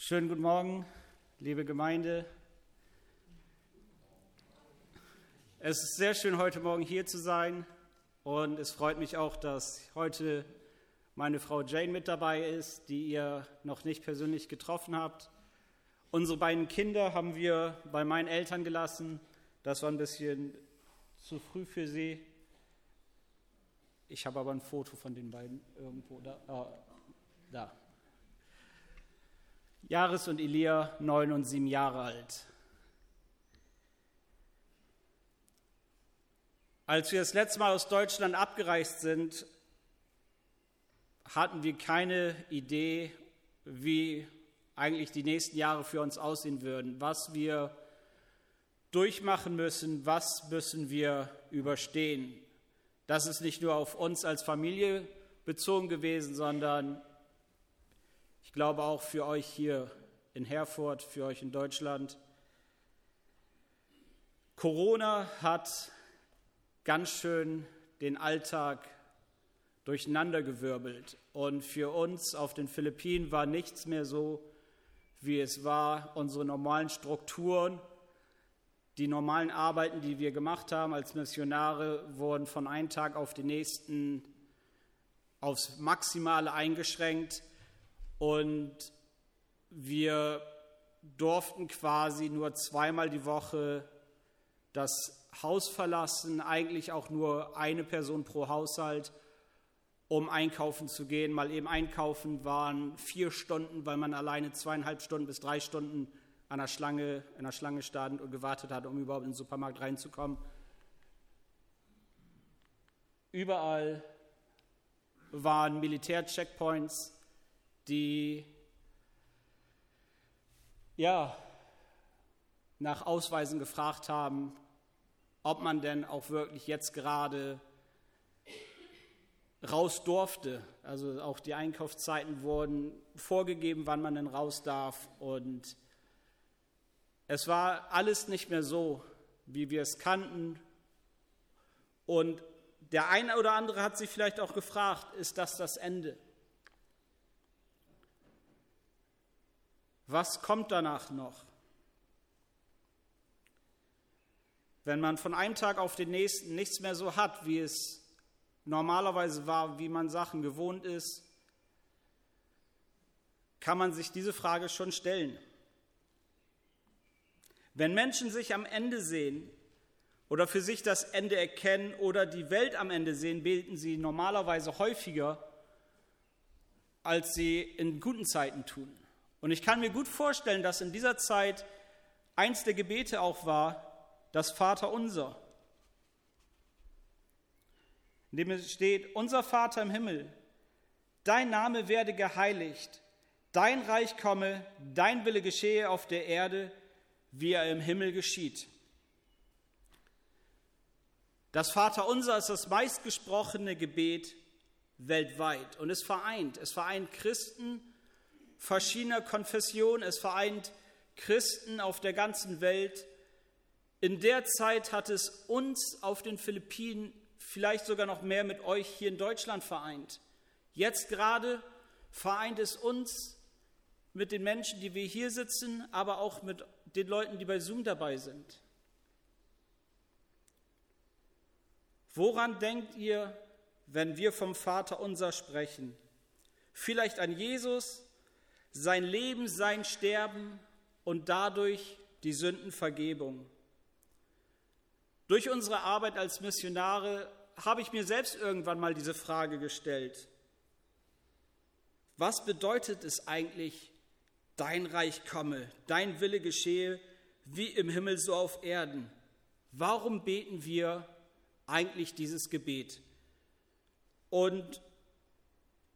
Schönen guten Morgen, liebe Gemeinde. Es ist sehr schön, heute Morgen hier zu sein. Und es freut mich auch, dass heute meine Frau Jane mit dabei ist, die ihr noch nicht persönlich getroffen habt. Unsere beiden Kinder haben wir bei meinen Eltern gelassen. Das war ein bisschen zu früh für sie. Ich habe aber ein Foto von den beiden irgendwo da. Oh, da. Jahres und Elia, neun und sieben Jahre alt. Als wir das letzte Mal aus Deutschland abgereist sind, hatten wir keine Idee, wie eigentlich die nächsten Jahre für uns aussehen würden, was wir durchmachen müssen, was müssen wir überstehen. Das ist nicht nur auf uns als Familie bezogen gewesen, sondern glaube auch für euch hier in Herford, für euch in Deutschland. Corona hat ganz schön den Alltag durcheinandergewirbelt. Und für uns auf den Philippinen war nichts mehr so, wie es war. Unsere normalen Strukturen, die normalen Arbeiten, die wir gemacht haben als Missionare, wurden von einem Tag auf den nächsten aufs Maximale eingeschränkt. Und wir durften quasi nur zweimal die Woche das Haus verlassen, eigentlich auch nur eine Person pro Haushalt, um einkaufen zu gehen. Mal eben einkaufen waren vier Stunden, weil man alleine zweieinhalb Stunden bis drei Stunden an der Schlange, in der Schlange stand und gewartet hat, um überhaupt in den Supermarkt reinzukommen. Überall waren Militärcheckpoints, die ja, nach Ausweisen gefragt haben, ob man denn auch wirklich jetzt gerade raus durfte. Also auch die Einkaufszeiten wurden vorgegeben, wann man denn raus darf. Und es war alles nicht mehr so, wie wir es kannten. Und der eine oder andere hat sich vielleicht auch gefragt, ist das das Ende? Was kommt danach noch? Wenn man von einem Tag auf den nächsten nichts mehr so hat, wie es normalerweise war, wie man Sachen gewohnt ist, kann man sich diese Frage schon stellen. Wenn Menschen sich am Ende sehen oder für sich das Ende erkennen oder die Welt am Ende sehen, beten sie normalerweise häufiger, als sie in guten Zeiten tun. Und ich kann mir gut vorstellen, dass in dieser Zeit eins der Gebete auch war, das Vater unser. In dem es steht, unser Vater im Himmel, dein Name werde geheiligt, dein Reich komme, dein Wille geschehe auf der Erde, wie er im Himmel geschieht. Das Vater unser ist das meistgesprochene Gebet weltweit und es vereint. Es vereint Christen verschiedener Konfessionen, es vereint Christen auf der ganzen Welt. In der Zeit hat es uns auf den Philippinen vielleicht sogar noch mehr mit euch hier in Deutschland vereint. Jetzt gerade vereint es uns mit den Menschen, die wir hier sitzen, aber auch mit den Leuten, die bei Zoom dabei sind. Woran denkt ihr, wenn wir vom Vater unser sprechen? Vielleicht an Jesus, sein Leben, sein Sterben und dadurch die Sündenvergebung. Durch unsere Arbeit als Missionare habe ich mir selbst irgendwann mal diese Frage gestellt. Was bedeutet es eigentlich, dein Reich komme, dein Wille geschehe, wie im Himmel so auf Erden? Warum beten wir eigentlich dieses Gebet? Und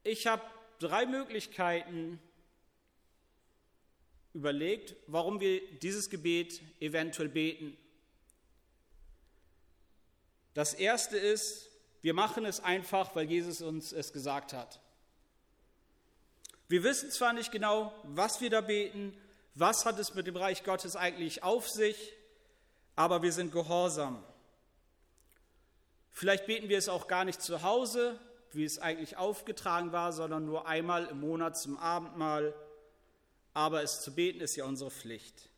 ich habe drei Möglichkeiten überlegt, warum wir dieses Gebet eventuell beten. Das erste ist, wir machen es einfach, weil Jesus uns es gesagt hat. Wir wissen zwar nicht genau, was wir da beten, was hat es mit dem Reich Gottes eigentlich auf sich, aber wir sind gehorsam. Vielleicht beten wir es auch gar nicht zu Hause, wie es eigentlich aufgetragen war, sondern nur einmal im Monat zum Abendmahl aber es zu beten ist ja unsere Pflicht.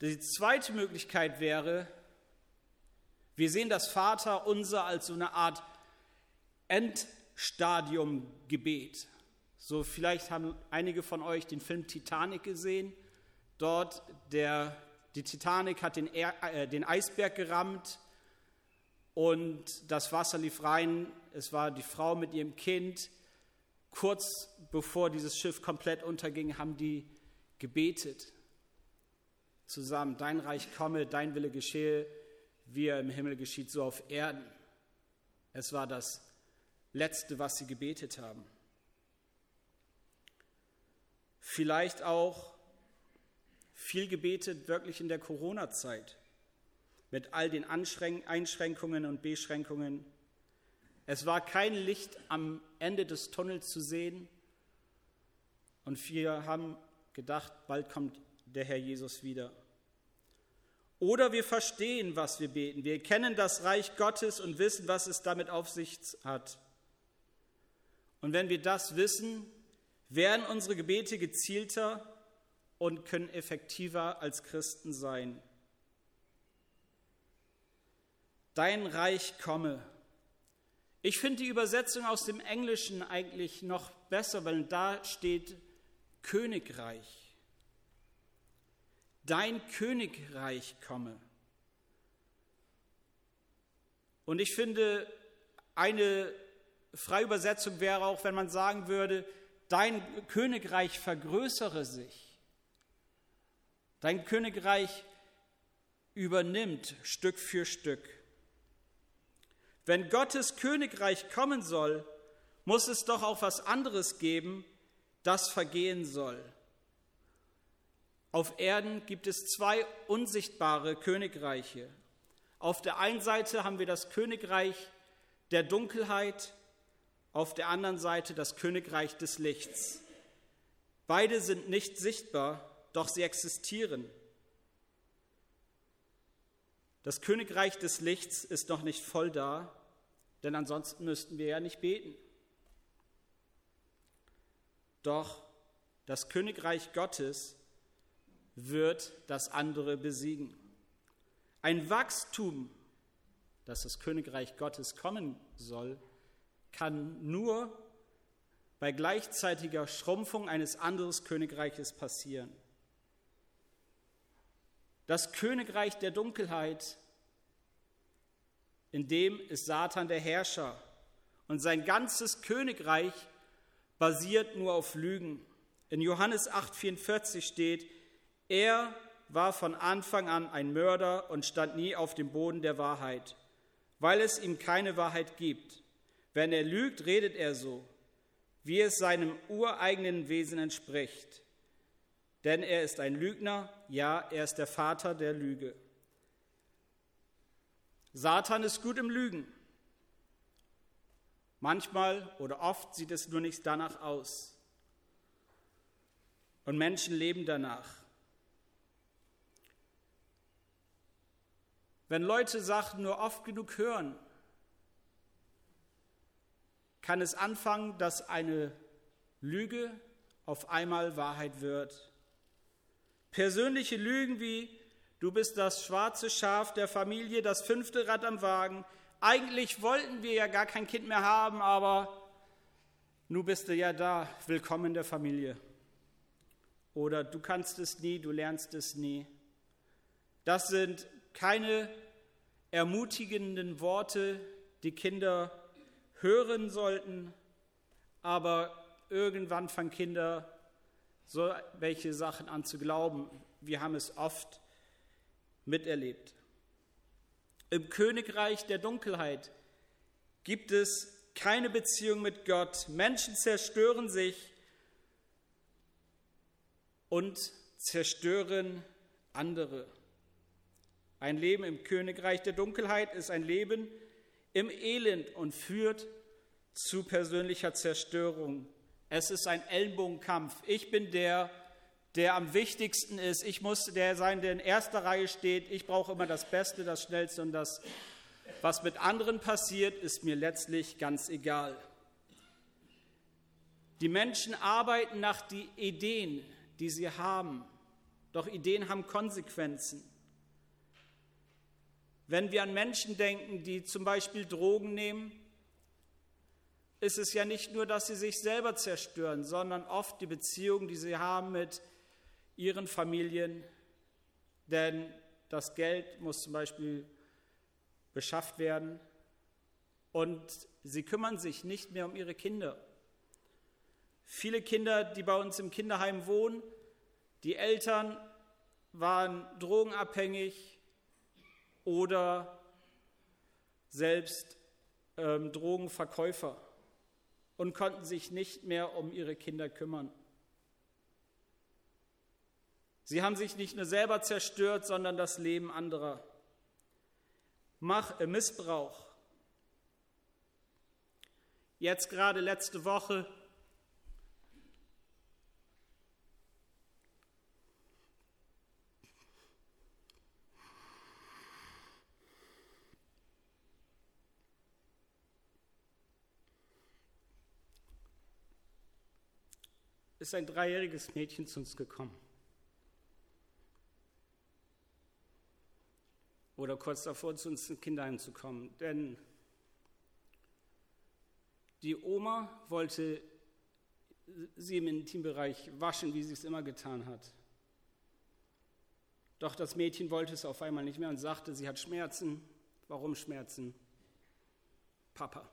Die zweite Möglichkeit wäre, wir sehen das Vater unser als so eine Art Endstadium-Gebet. So vielleicht haben einige von euch den Film Titanic gesehen. Dort der, die Titanic hat den, äh, den Eisberg gerammt und das Wasser lief rein. Es war die Frau mit ihrem Kind. Kurz bevor dieses Schiff komplett unterging, haben die gebetet zusammen. Dein Reich komme, dein Wille geschehe, wie er im Himmel geschieht, so auf Erden. Es war das Letzte, was sie gebetet haben. Vielleicht auch viel gebetet wirklich in der Corona-Zeit mit all den Einschränkungen und Beschränkungen. Es war kein Licht am Ende des Tunnels zu sehen und wir haben gedacht, bald kommt der Herr Jesus wieder. Oder wir verstehen, was wir beten. Wir kennen das Reich Gottes und wissen, was es damit auf sich hat. Und wenn wir das wissen, werden unsere Gebete gezielter und können effektiver als Christen sein. Dein Reich komme. Ich finde die Übersetzung aus dem Englischen eigentlich noch besser, weil da steht Königreich. Dein Königreich komme. Und ich finde, eine Freiübersetzung wäre auch, wenn man sagen würde, dein Königreich vergrößere sich. Dein Königreich übernimmt Stück für Stück. Wenn Gottes Königreich kommen soll, muss es doch auch was anderes geben, das vergehen soll. Auf Erden gibt es zwei unsichtbare Königreiche. Auf der einen Seite haben wir das Königreich der Dunkelheit auf der anderen Seite das Königreich des Lichts. Beide sind nicht sichtbar, doch sie existieren. Das Königreich des Lichts ist noch nicht voll da, denn ansonsten müssten wir ja nicht beten. Doch das Königreich Gottes wird das andere besiegen. Ein Wachstum, das das Königreich Gottes kommen soll, kann nur bei gleichzeitiger Schrumpfung eines anderen Königreiches passieren. Das Königreich der Dunkelheit, in dem ist Satan der Herrscher und sein ganzes Königreich basiert nur auf Lügen. In Johannes 8:44 steht, er war von Anfang an ein Mörder und stand nie auf dem Boden der Wahrheit, weil es ihm keine Wahrheit gibt. Wenn er lügt, redet er so, wie es seinem ureigenen Wesen entspricht. Denn er ist ein Lügner, ja, er ist der Vater der Lüge. Satan ist gut im Lügen. Manchmal oder oft sieht es nur nicht danach aus. Und Menschen leben danach. Wenn Leute Sachen nur oft genug hören, kann es anfangen, dass eine Lüge auf einmal Wahrheit wird. Persönliche Lügen wie, du bist das schwarze Schaf der Familie, das fünfte Rad am Wagen. Eigentlich wollten wir ja gar kein Kind mehr haben, aber nun bist du ja da, willkommen in der Familie. Oder du kannst es nie, du lernst es nie. Das sind keine ermutigenden Worte, die Kinder hören sollten, aber irgendwann fangen Kinder so welche Sachen an zu glauben. Wir haben es oft miterlebt. Im Königreich der Dunkelheit gibt es keine Beziehung mit Gott. Menschen zerstören sich und zerstören andere. Ein Leben im Königreich der Dunkelheit ist ein Leben, im Elend und führt zu persönlicher Zerstörung. Es ist ein Ellenbogenkampf. Ich bin der, der am wichtigsten ist. Ich muss der sein, der in erster Reihe steht. Ich brauche immer das Beste, das Schnellste und das, was mit anderen passiert, ist mir letztlich ganz egal. Die Menschen arbeiten nach den Ideen, die sie haben. Doch Ideen haben Konsequenzen. Wenn wir an Menschen denken, die zum Beispiel Drogen nehmen, ist es ja nicht nur, dass sie sich selber zerstören, sondern oft die Beziehung, die sie haben mit ihren Familien. Denn das Geld muss zum Beispiel beschafft werden und sie kümmern sich nicht mehr um ihre Kinder. Viele Kinder, die bei uns im Kinderheim wohnen, die Eltern waren drogenabhängig oder selbst ähm, Drogenverkäufer und konnten sich nicht mehr um ihre Kinder kümmern. Sie haben sich nicht nur selber zerstört, sondern das Leben anderer. Mach, äh, Missbrauch. Jetzt gerade letzte Woche ist ein dreijähriges Mädchen zu uns gekommen. Oder kurz davor, zu uns ins Kinderheim zu kommen. Denn die Oma wollte sie im Intimbereich waschen, wie sie es immer getan hat. Doch das Mädchen wollte es auf einmal nicht mehr und sagte, sie hat Schmerzen. Warum Schmerzen? Papa.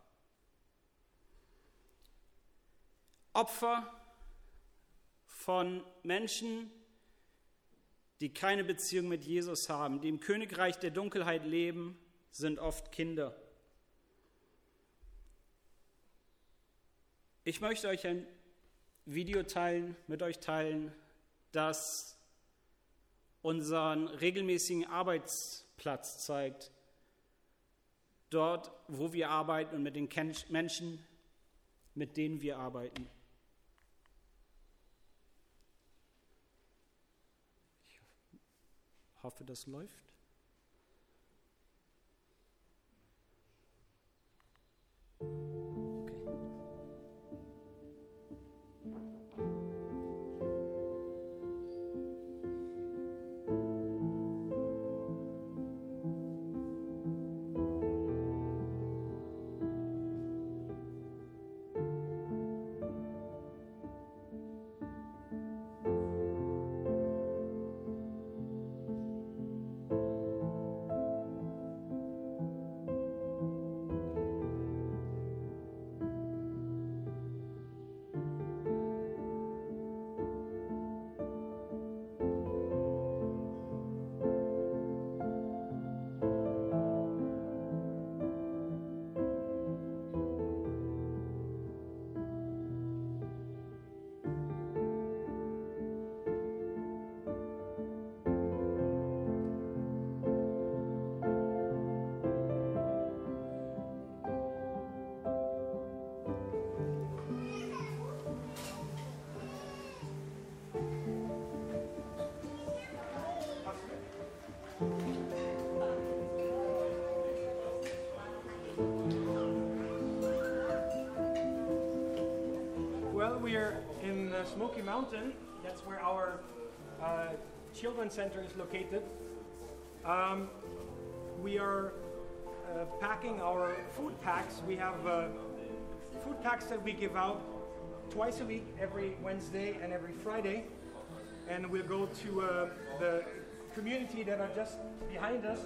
Opfer von Menschen, die keine Beziehung mit Jesus haben, die im Königreich der Dunkelheit leben, sind oft Kinder. Ich möchte euch ein Video teilen, mit euch teilen, das unseren regelmäßigen Arbeitsplatz zeigt. Dort, wo wir arbeiten und mit den Menschen, mit denen wir arbeiten. Hoffe, das läuft. We're in the Smoky Mountain. That's where our uh, children's center is located. Um, we are uh, packing our food packs. We have uh, food packs that we give out twice a week, every Wednesday and every Friday. And we'll go to uh, the community that are just behind us.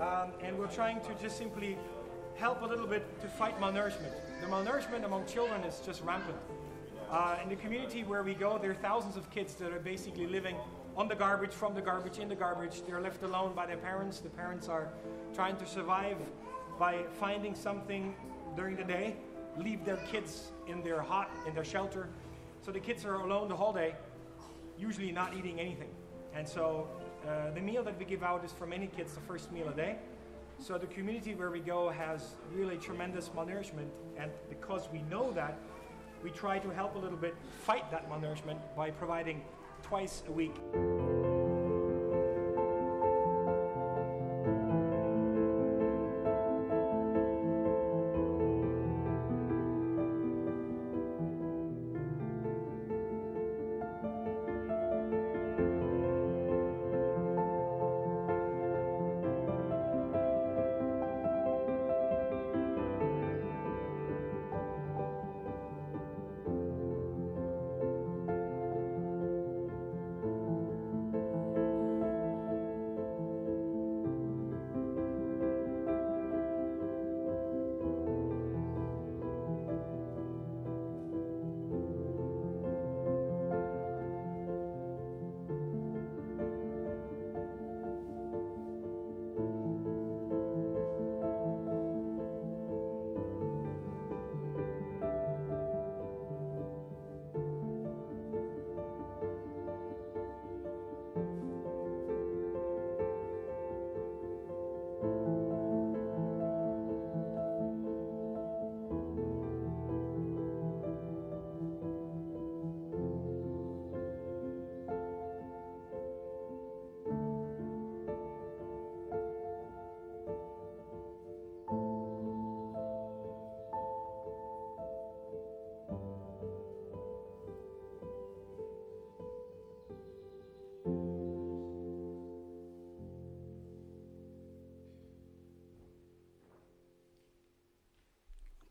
Um, and we're trying to just simply help a little bit to fight malnourishment. The malnourishment among children is just rampant. Uh, in the community where we go, there are thousands of kids that are basically living on the garbage, from the garbage, in the garbage. They're left alone by their parents. The parents are trying to survive by finding something during the day, leave their kids in their hut, in their shelter. So the kids are alone the whole day, usually not eating anything. And so uh, the meal that we give out is for many kids the first meal a day. So the community where we go has really tremendous malnourishment, and because we know that, we try to help a little bit fight that malnourishment by providing twice a week.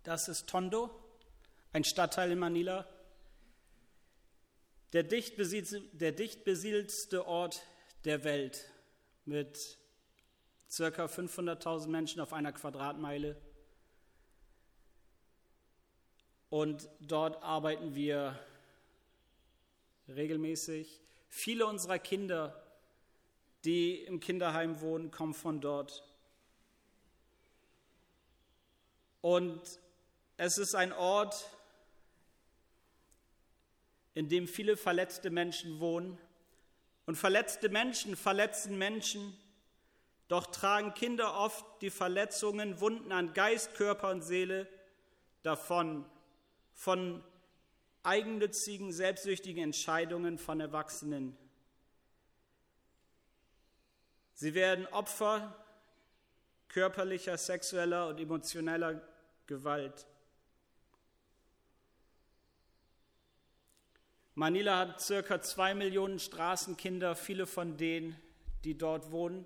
Das ist Tondo, ein Stadtteil in Manila. Der dicht, der dicht besiedelste Ort der Welt mit circa 500.000 Menschen auf einer Quadratmeile. Und dort arbeiten wir regelmäßig. Viele unserer Kinder, die im Kinderheim wohnen, kommen von dort. Und es ist ein Ort, in dem viele verletzte Menschen wohnen. Und verletzte Menschen verletzen Menschen. Doch tragen Kinder oft die Verletzungen, Wunden an Geist, Körper und Seele davon, von eigennützigen, selbstsüchtigen Entscheidungen von Erwachsenen. Sie werden Opfer körperlicher, sexueller und emotioneller Gewalt. Manila hat circa zwei Millionen Straßenkinder, viele von denen, die dort wohnen.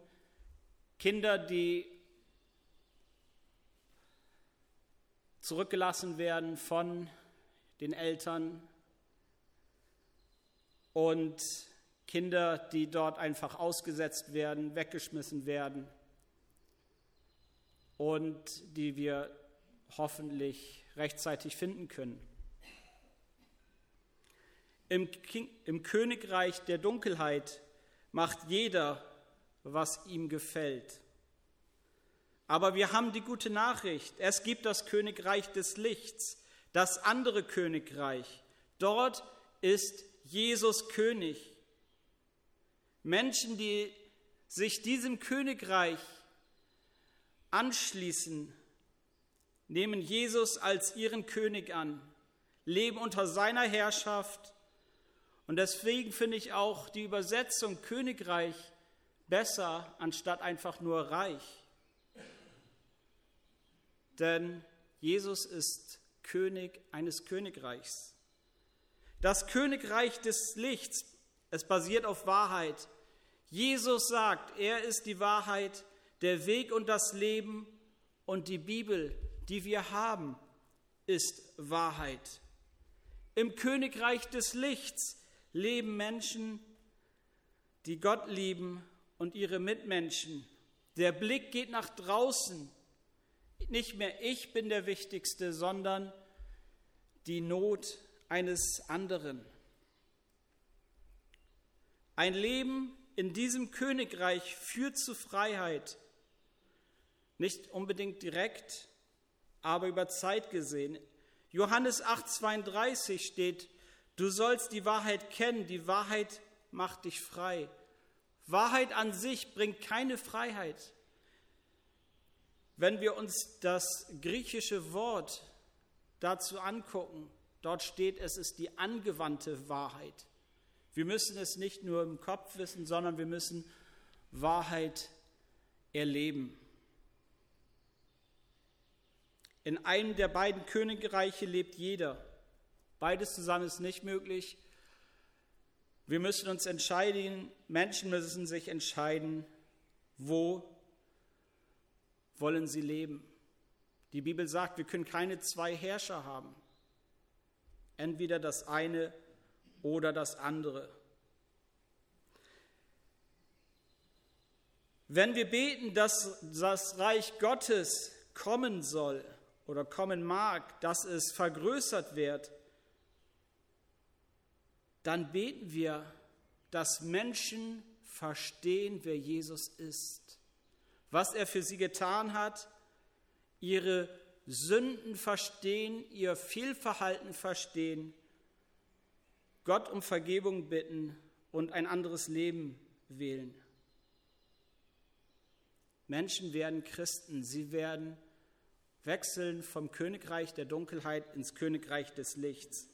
Kinder, die zurückgelassen werden von den Eltern und Kinder, die dort einfach ausgesetzt werden, weggeschmissen werden und die wir hoffentlich rechtzeitig finden können. Im, King, Im, Königreich der Dunkelheit macht jeder, was ihm gefällt. Aber wir haben die gute Nachricht. Es gibt das Königreich des Lichts, das andere Königreich. Dort ist Jesus König. Menschen, die sich diesem Königreich anschließen, nehmen Jesus als ihren König an, leben unter seiner Herrschaft. Und deswegen finde ich auch die Übersetzung Königreich besser anstatt einfach nur Reich. Denn Jesus ist König eines Königreichs. Das Königreich des Lichts, es basiert auf Wahrheit. Jesus sagt, er ist die Wahrheit, der Weg und das Leben und die Bibel die wir haben, ist Wahrheit. Im Königreich des Lichts leben Menschen, die Gott lieben und ihre Mitmenschen. Der Blick geht nach draußen. Nicht mehr ich bin der Wichtigste, sondern die Not eines anderen. Ein Leben in diesem Königreich führt zu Freiheit, nicht unbedingt direkt, aber über Zeit gesehen. Johannes 8:32 steht, du sollst die Wahrheit kennen, die Wahrheit macht dich frei. Wahrheit an sich bringt keine Freiheit. Wenn wir uns das griechische Wort dazu angucken, dort steht, es ist die angewandte Wahrheit. Wir müssen es nicht nur im Kopf wissen, sondern wir müssen Wahrheit erleben. In einem der beiden Königreiche lebt jeder. Beides zusammen ist nicht möglich. Wir müssen uns entscheiden, Menschen müssen sich entscheiden, wo wollen sie leben. Die Bibel sagt, wir können keine zwei Herrscher haben. Entweder das eine oder das andere. Wenn wir beten, dass das Reich Gottes kommen soll, oder kommen mag, dass es vergrößert wird, dann beten wir, dass Menschen verstehen, wer Jesus ist, was er für sie getan hat, ihre Sünden verstehen, ihr Fehlverhalten verstehen, Gott um Vergebung bitten und ein anderes Leben wählen. Menschen werden Christen, sie werden wechseln vom Königreich der Dunkelheit ins Königreich des Lichts.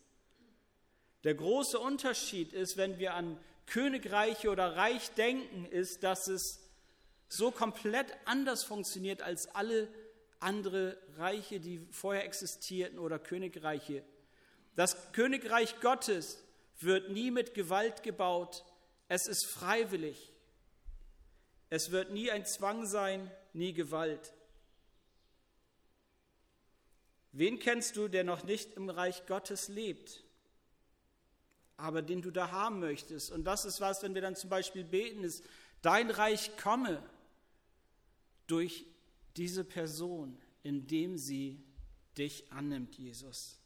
Der große Unterschied ist, wenn wir an Königreiche oder Reich denken, ist, dass es so komplett anders funktioniert als alle andere Reiche, die vorher existierten oder Königreiche. Das Königreich Gottes wird nie mit Gewalt gebaut, es ist freiwillig. Es wird nie ein Zwang sein, nie Gewalt. Wen kennst du, der noch nicht im Reich Gottes lebt, aber den du da haben möchtest? Und das ist was, wenn wir dann zum Beispiel beten, ist, dein Reich komme durch diese Person, indem sie dich annimmt, Jesus.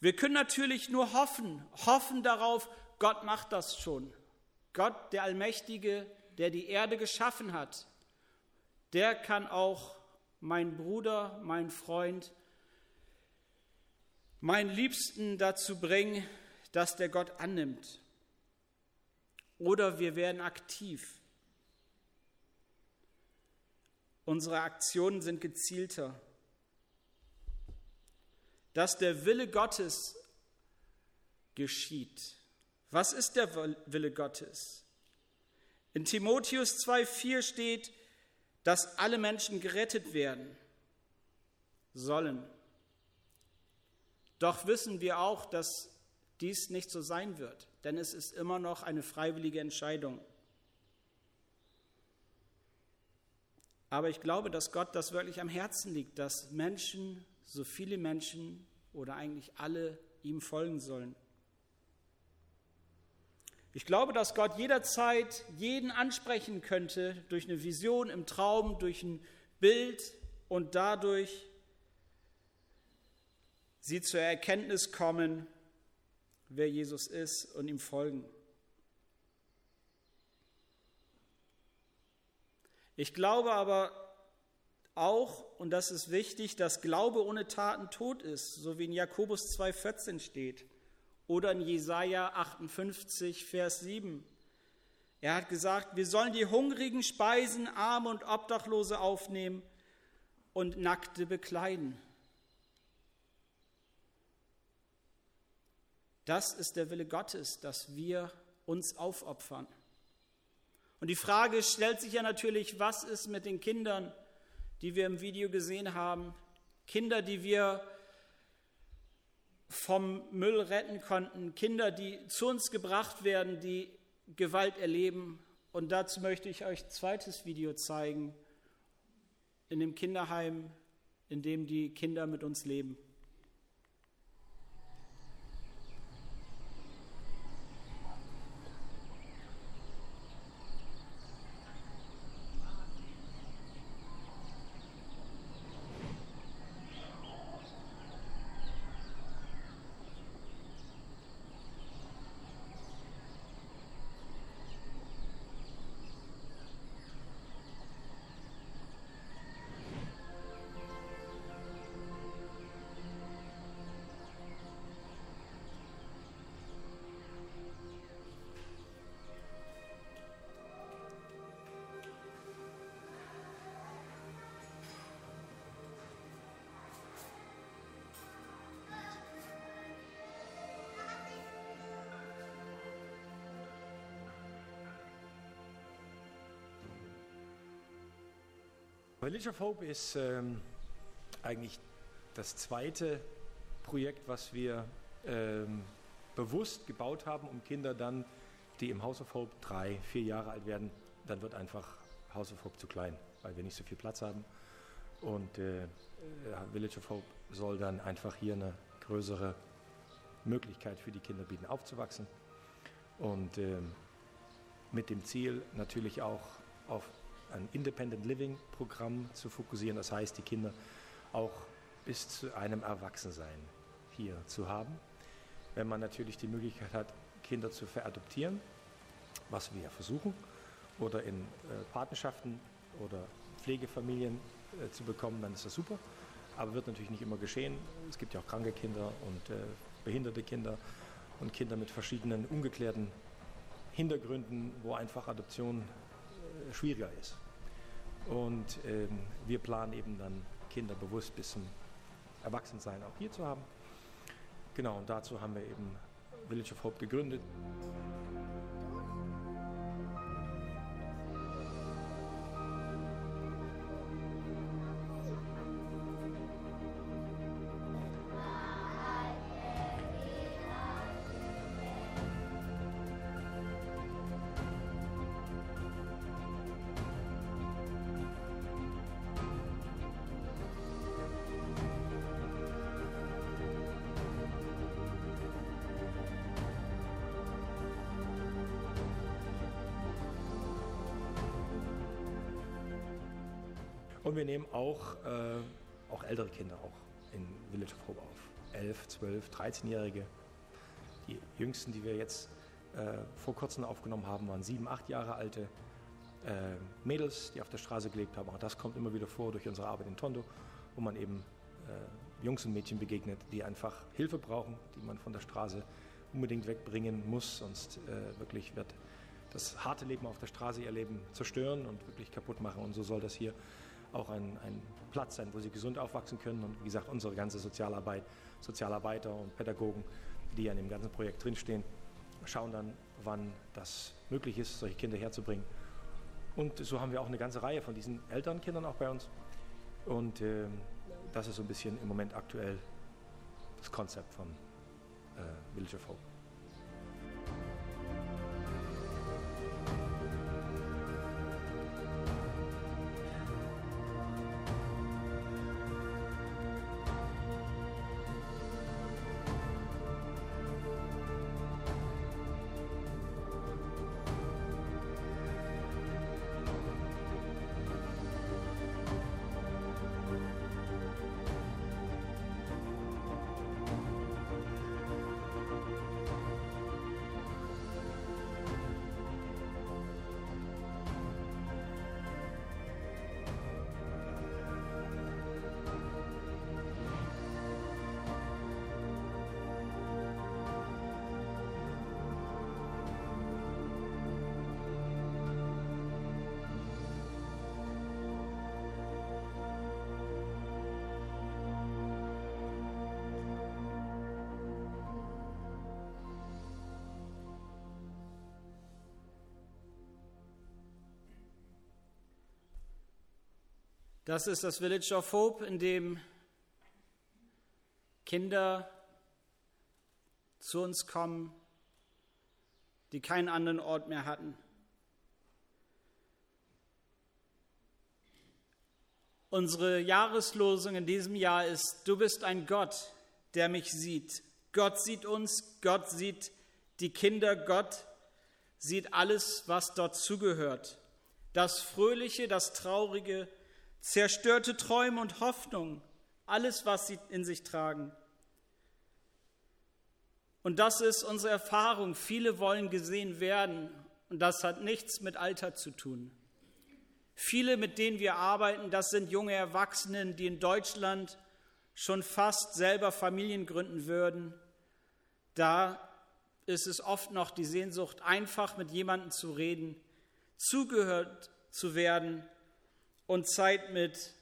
Wir können natürlich nur hoffen, hoffen darauf, Gott macht das schon. Gott, der Allmächtige, der die Erde geschaffen hat, der kann auch mein Bruder, mein Freund, meinen Liebsten dazu bringen, dass der Gott annimmt. Oder wir werden aktiv. Unsere Aktionen sind gezielter. Dass der Wille Gottes geschieht. Was ist der Wille Gottes? In Timotheus 2,4 steht, dass alle Menschen gerettet werden sollen. Doch wissen wir auch, dass dies nicht so sein wird, denn es ist immer noch eine freiwillige Entscheidung. Aber ich glaube, dass Gott das wirklich am Herzen liegt, dass Menschen, so viele Menschen oder eigentlich alle ihm folgen sollen. Ich glaube, dass Gott jederzeit jeden ansprechen könnte durch eine Vision im Traum, durch ein Bild und dadurch sie zur Erkenntnis kommen, wer Jesus ist und ihm folgen. Ich glaube aber auch, und das ist wichtig, dass Glaube ohne Taten tot ist, so wie in Jakobus 2,14 steht. Oder in Jesaja 58, Vers 7. Er hat gesagt, wir sollen die Hungrigen speisen, Arme und Obdachlose aufnehmen und Nackte bekleiden. Das ist der Wille Gottes, dass wir uns aufopfern. Und die Frage stellt sich ja natürlich, was ist mit den Kindern, die wir im Video gesehen haben? Kinder, die wir vom Müll retten konnten, Kinder, die zu uns gebracht werden, die Gewalt erleben. Und dazu möchte ich euch ein zweites Video zeigen, in dem Kinderheim, in dem die Kinder mit uns leben. Village of Hope ist ähm, eigentlich das zweite Projekt, was wir ähm, bewusst gebaut haben, um Kinder dann, die im House of Hope drei, vier Jahre alt werden, dann wird einfach House of Hope zu klein, weil wir nicht so viel Platz haben. Und äh, Village of Hope soll dann einfach hier eine größere Möglichkeit für die Kinder bieten, aufzuwachsen. Und äh, mit dem Ziel natürlich auch auf ein Independent Living Programm zu fokussieren. Das heißt, die Kinder auch bis zu einem Erwachsensein hier zu haben. Wenn man natürlich die Möglichkeit hat, Kinder zu veradoptieren, was wir versuchen, oder in äh, Patenschaften oder Pflegefamilien äh, zu bekommen, dann ist das super. Aber wird natürlich nicht immer geschehen. Es gibt ja auch kranke Kinder und äh, behinderte Kinder und Kinder mit verschiedenen ungeklärten Hintergründen, wo einfach Adoption schwieriger ist. Und ähm, wir planen eben dann Kinder bewusst bis zum Erwachsensein auch hier zu haben. Genau, und dazu haben wir eben Village of Hope gegründet. Wir nehmen auch, äh, auch ältere Kinder auch in Village of Hope auf. 11, 12, 13-Jährige. Die jüngsten, die wir jetzt äh, vor kurzem aufgenommen haben, waren sieben, acht Jahre alte äh, Mädels, die auf der Straße gelebt haben. Auch das kommt immer wieder vor durch unsere Arbeit in Tondo, wo man eben äh, Jungs und Mädchen begegnet, die einfach Hilfe brauchen, die man von der Straße unbedingt wegbringen muss, sonst äh, wirklich wird das harte Leben auf der Straße ihr Leben zerstören und wirklich kaputt machen. Und so soll das hier auch ein, ein Platz sein, wo sie gesund aufwachsen können. Und wie gesagt, unsere ganze Sozialarbeit, Sozialarbeiter und Pädagogen, die an dem ganzen Projekt drinstehen, schauen dann, wann das möglich ist, solche Kinder herzubringen. Und so haben wir auch eine ganze Reihe von diesen älteren Kindern auch bei uns. Und äh, das ist so ein bisschen im Moment aktuell das Konzept von äh, Village of Hope. Das ist das Village of Hope, in dem Kinder zu uns kommen, die keinen anderen Ort mehr hatten. Unsere Jahreslosung in diesem Jahr ist, du bist ein Gott, der mich sieht. Gott sieht uns, Gott sieht die Kinder, Gott sieht alles, was dort zugehört. Das Fröhliche, das Traurige, zerstörte Träume und Hoffnung, alles, was sie in sich tragen. Und das ist unsere Erfahrung. Viele wollen gesehen werden und das hat nichts mit Alter zu tun. Viele, mit denen wir arbeiten, das sind junge Erwachsene, die in Deutschland schon fast selber Familien gründen würden. Da ist es oft noch die Sehnsucht, einfach mit jemandem zu reden, zugehört zu werden und Zeit mit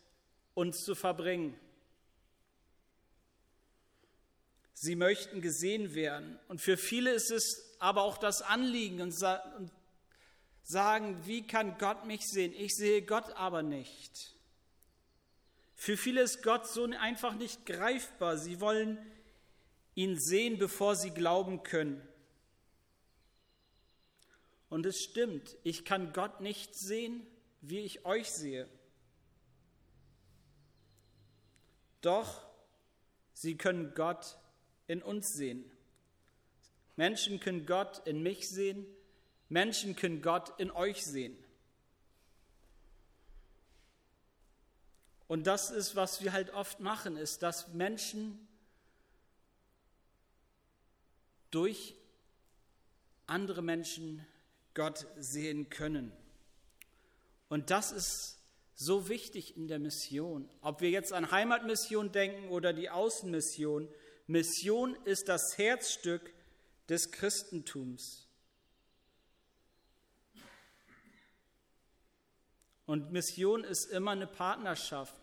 uns zu verbringen. Sie möchten gesehen werden. Und für viele ist es aber auch das Anliegen und sagen, wie kann Gott mich sehen? Ich sehe Gott aber nicht. Für viele ist Gott so einfach nicht greifbar. Sie wollen ihn sehen, bevor sie glauben können. Und es stimmt, ich kann Gott nicht sehen, wie ich euch sehe. Doch sie können Gott in uns sehen. Menschen können Gott in mich sehen. Menschen können Gott in euch sehen. Und das ist, was wir halt oft machen, ist, dass Menschen durch andere Menschen Gott sehen können. Und das ist so wichtig in der Mission. Ob wir jetzt an Heimatmission denken oder die Außenmission, Mission ist das Herzstück des Christentums. Und Mission ist immer eine Partnerschaft.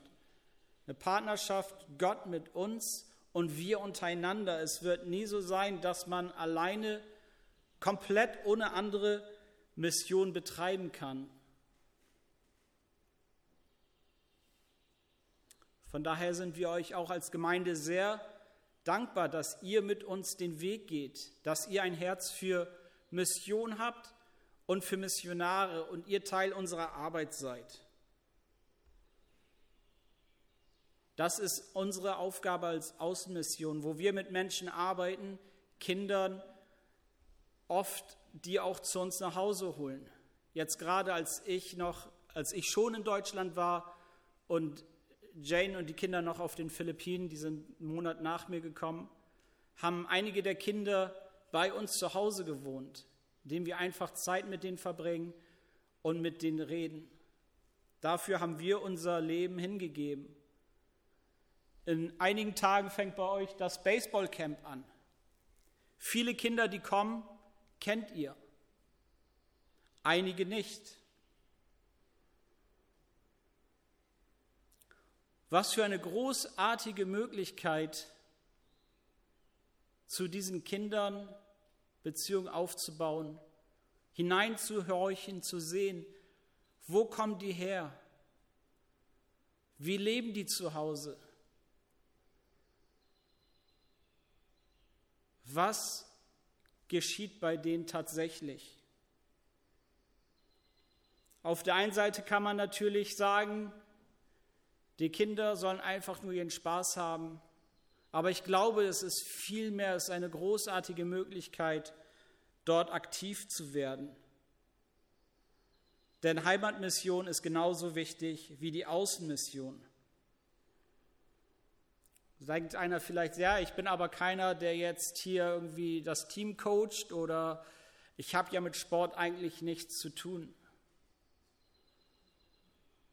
Eine Partnerschaft Gott mit uns und wir untereinander. Es wird nie so sein, dass man alleine komplett ohne andere Mission betreiben kann. Von daher sind wir euch auch als Gemeinde sehr dankbar, dass ihr mit uns den Weg geht, dass ihr ein Herz für Mission habt und für Missionare und ihr Teil unserer Arbeit seid. Das ist unsere Aufgabe als Außenmission, wo wir mit Menschen arbeiten, Kindern, oft die auch zu uns nach Hause holen. Jetzt gerade als ich noch, als ich schon in Deutschland war, und Jane und die Kinder noch auf den Philippinen, die sind einen Monat nach mir gekommen, haben einige der Kinder bei uns zu Hause gewohnt, indem wir einfach Zeit mit denen verbringen und mit denen reden. Dafür haben wir unser Leben hingegeben. In einigen Tagen fängt bei euch das Baseballcamp an. Viele Kinder, die kommen, kennt ihr. Einige nicht. Was für eine großartige Möglichkeit, zu diesen Kindern Beziehungen aufzubauen, hineinzuhorchen, zu sehen, wo kommen die her? Wie leben die zu Hause? Was geschieht bei denen tatsächlich? Auf der einen Seite kann man natürlich sagen, die Kinder sollen einfach nur ihren Spaß haben. Aber ich glaube, es ist vielmehr ist eine großartige Möglichkeit, dort aktiv zu werden. Denn Heimatmission ist genauso wichtig wie die Außenmission. Sagt einer vielleicht, ja, ich bin aber keiner, der jetzt hier irgendwie das Team coacht oder ich habe ja mit Sport eigentlich nichts zu tun.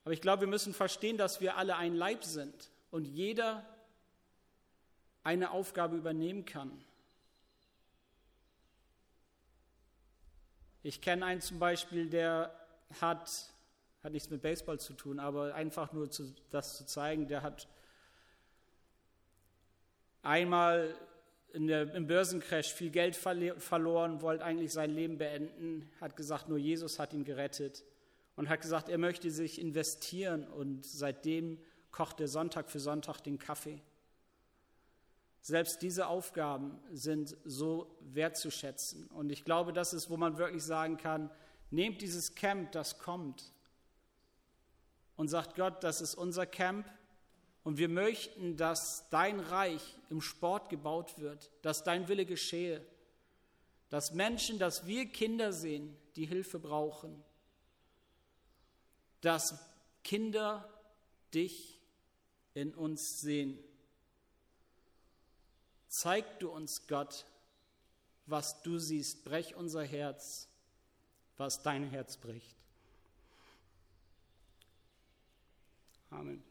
Aber ich glaube, wir müssen verstehen, dass wir alle ein Leib sind und jeder eine Aufgabe übernehmen kann. Ich kenne einen zum Beispiel, der hat, hat nichts mit Baseball zu tun, aber einfach nur zu, das zu zeigen, der hat einmal der, im Börsencrash viel Geld verloren, wollte eigentlich sein Leben beenden, hat gesagt, nur Jesus hat ihn gerettet und hat gesagt, er möchte sich investieren und seitdem kocht er Sonntag für Sonntag den Kaffee. Selbst diese Aufgaben sind so wertzuschätzen. Und ich glaube, das ist, wo man wirklich sagen kann, nehmt dieses Camp, das kommt, und sagt Gott, das ist unser Camp und wir möchten, dass dein Reich im Sport gebaut wird, dass dein Wille geschehe, dass Menschen, dass wir Kinder sehen, die Hilfe brauchen, dass Kinder dich in uns sehen. Zeig du uns, Gott, was du siehst. Brech unser Herz, was dein Herz bricht. Amen.